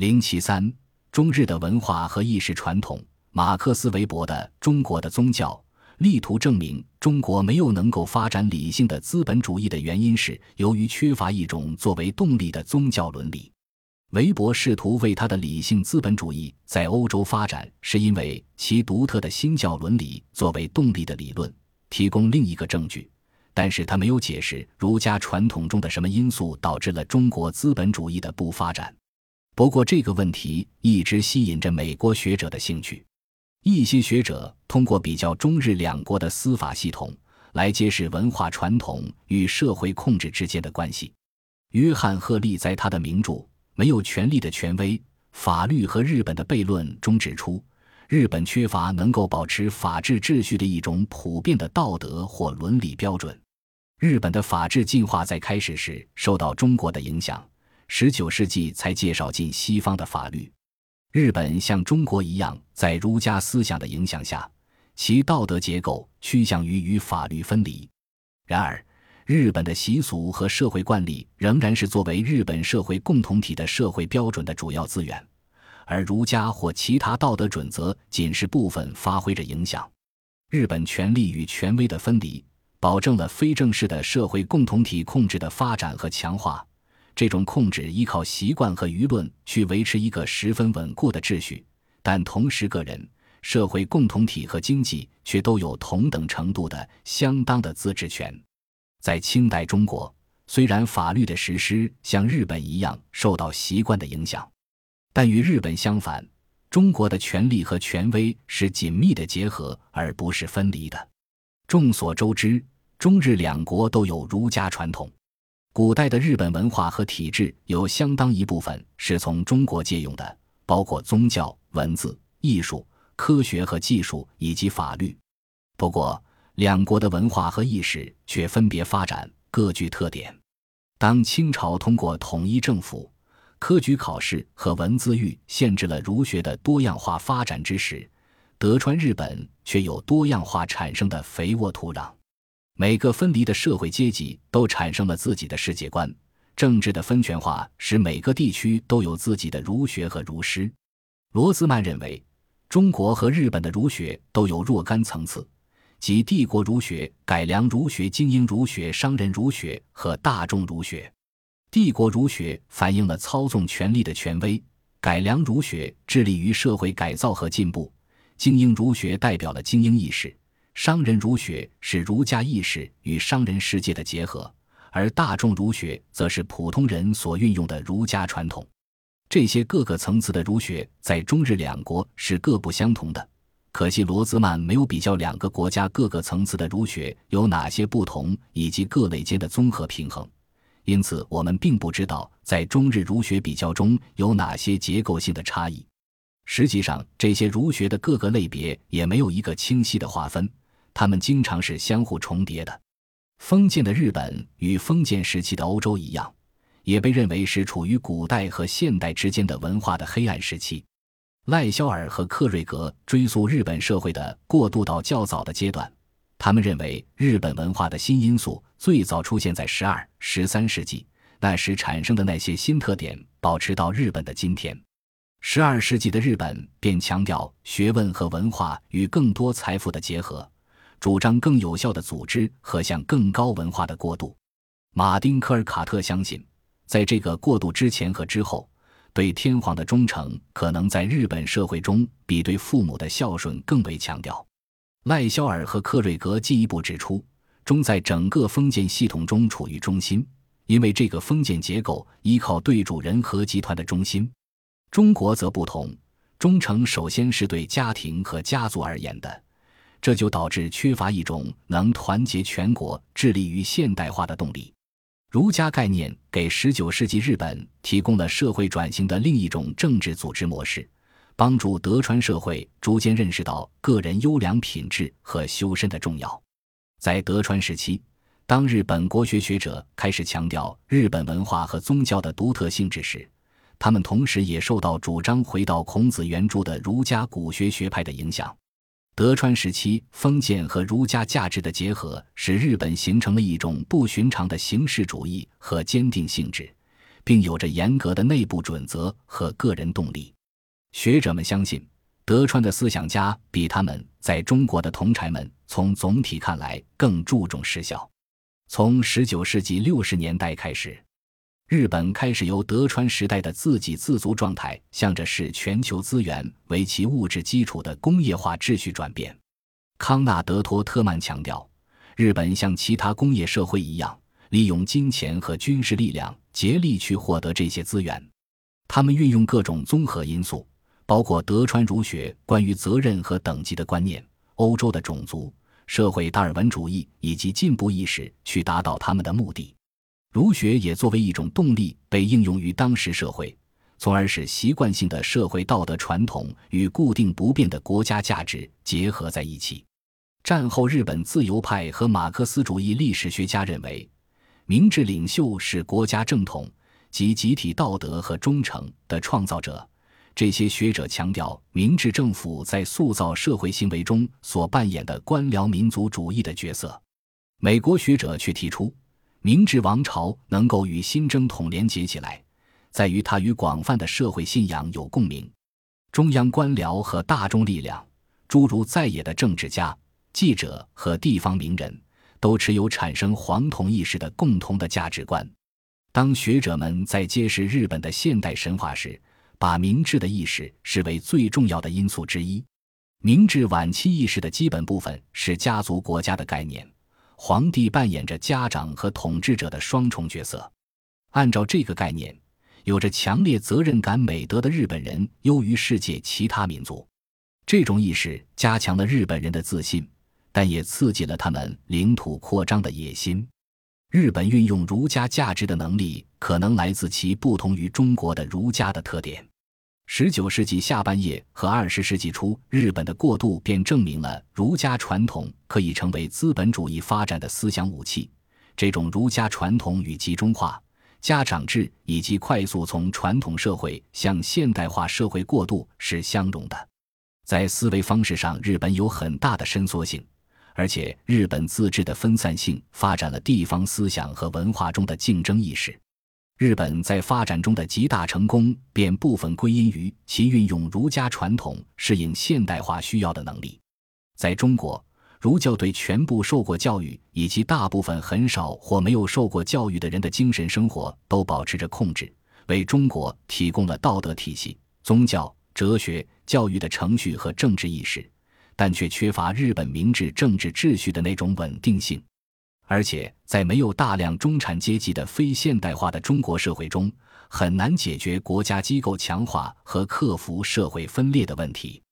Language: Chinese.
零七三，中日的文化和意识传统。马克思韦伯的《中国的宗教》力图证明，中国没有能够发展理性的资本主义的原因是由于缺乏一种作为动力的宗教伦理。韦伯试图为他的理性资本主义在欧洲发展，是因为其独特的新教伦理作为动力的理论提供另一个证据，但是他没有解释儒家传统中的什么因素导致了中国资本主义的不发展。不过，这个问题一直吸引着美国学者的兴趣。一些学者通过比较中日两国的司法系统来揭示文化传统与社会控制之间的关系。约翰·赫利在他的名著《没有权力的权威：法律和日本的悖论》中指出，日本缺乏能够保持法治秩序的一种普遍的道德或伦理标准。日本的法治进化在开始时受到中国的影响，19世纪才介绍进西方的法律。日本像中国一样，在儒家思想的影响下，其道德结构趋向于与法律分离。然而，日本的习俗和社会惯例仍然是作为日本社会共同体的社会标准的主要资源，而儒家或其他道德准则仅是部分发挥着影响。日本权力与权威的分离，保证了非正式的社会共同体控制的发展和强化。这种控制依靠习惯和舆论去维持一个十分稳固的秩序，但同时，个人、社会共同体和经济却都有同等程度的相当的自治权。在清代中国，虽然法律的实施像日本一样受到习惯的影响，但与日本相反，中国的权力和权威是紧密的结合，而不是分离的。众所周知，中日两国都有儒家传统。古代的日本文化和体制有相当一部分是从中国借用的，包括宗教、文字、艺术、科学和技术以及法律。不过，两国的文化和意识却分别发展，各具特点。当清朝通过统一政府、科举考试和文字狱限制了儒学的多样化发展之时，德川日本却有多样化产生的肥沃土壤。每个分离的社会阶级都产生了自己的世界观，政治的分权化使每个地区都有自己的儒学和儒师。罗兹曼认为，中国和日本的儒学都有若干层次，即帝国儒学、改良儒学、精英儒学、商人儒学和大众儒学。帝国儒学反映了操纵权力的权威，改良儒学致力于社会改造和进步，精英儒学代表了精英意识。商人儒学是儒家意识与商人世界的结合，而大众儒学则是普通人所运用的儒家传统。这些各个层次的儒学在中日两国是各不相同的。可惜罗兹曼没有比较两个国家各个层次的儒学有哪些不同，以及各类间的综合平衡，因此我们并不知道在中日儒学比较中有哪些结构性的差异。实际上，这些儒学的各个类别也没有一个清晰的划分。它们经常是相互重叠的。封建的日本与封建时期的欧洲一样，也被认为是处于古代和现代之间的文化的黑暗时期。赖肖尔和克瑞格追溯日本社会的过渡到较早的阶段，他们认为日本文化的新因素最早出现在十二、十三世纪，那时产生的那些新特点保持到日本的今天。十二世纪的日本便强调学问和文化与更多财富的结合。主张更有效的组织和向更高文化的过渡。马丁·科尔卡特相信，在这个过渡之前和之后，对天皇的忠诚可能在日本社会中比对父母的孝顺更为强调。赖肖尔和克瑞格进一步指出，忠在整个封建系统中处于中心，因为这个封建结构依靠对主人和集团的中心。中国则不同，忠诚首先是对家庭和家族而言的。这就导致缺乏一种能团结全国、致力于现代化的动力。儒家概念给19世纪日本提供了社会转型的另一种政治组织模式，帮助德川社会逐渐认识到个人优良品质和修身的重要。在德川时期，当日本国学学者开始强调日本文化和宗教的独特性质时，他们同时也受到主张回到孔子原著的儒家古学学派的影响。德川时期，封建和儒家价值的结合，使日本形成了一种不寻常的形式主义和坚定性质，并有着严格的内部准则和个人动力。学者们相信，德川的思想家比他们在中国的同柴们从总体看来更注重实效。从十九世纪六十年代开始，日本开始由德川时代的自给自足状态，向着视全球资源为其物质基础的工业化秩序转变。康纳德·托特曼强调，日本像其他工业社会一样，利用金钱和军事力量竭力去获得这些资源。他们运用各种综合因素，包括德川儒学关于责任和等级的观念、欧洲的种族。社会达尔文主义以及进步意识去达到他们的目的，儒学也作为一种动力被应用于当时社会，从而使习惯性的社会道德传统与固定不变的国家价值结合在一起。战后日本自由派和马克思主义历史学家认为，明治领袖是国家正统及集体道德和忠诚的创造者。这些学者强调明治政府在塑造社会行为中所扮演的官僚民族主义的角色。美国学者却提出，明治王朝能够与新征统连结起来，在于它与广泛的社会信仰有共鸣。中央官僚和大众力量，诸如在野的政治家、记者和地方名人，都持有产生黄铜意识的共同的价值观。当学者们在揭示日本的现代神话时，把明治的意识视为最重要的因素之一。明治晚期意识的基本部分是家族国家的概念，皇帝扮演着家长和统治者的双重角色。按照这个概念，有着强烈责任感美德的日本人优于世界其他民族。这种意识加强了日本人的自信，但也刺激了他们领土扩张的野心。日本运用儒家价值的能力，可能来自其不同于中国的儒家的特点。十九世纪下半叶和二十世纪初，日本的过渡便证明了儒家传统可以成为资本主义发展的思想武器。这种儒家传统与集中化、家长制以及快速从传统社会向现代化社会过渡是相容的。在思维方式上，日本有很大的伸缩性，而且日本自治的分散性发展了地方思想和文化中的竞争意识。日本在发展中的极大成功，便部分归因于其运用儒家传统适应现代化需要的能力。在中国，儒教对全部受过教育以及大部分很少或没有受过教育的人的精神生活都保持着控制，为中国提供了道德体系、宗教、哲学、教育的程序和政治意识，但却缺乏日本明治政治秩序的那种稳定性。而且，在没有大量中产阶级的非现代化的中国社会中，很难解决国家机构强化和克服社会分裂的问题。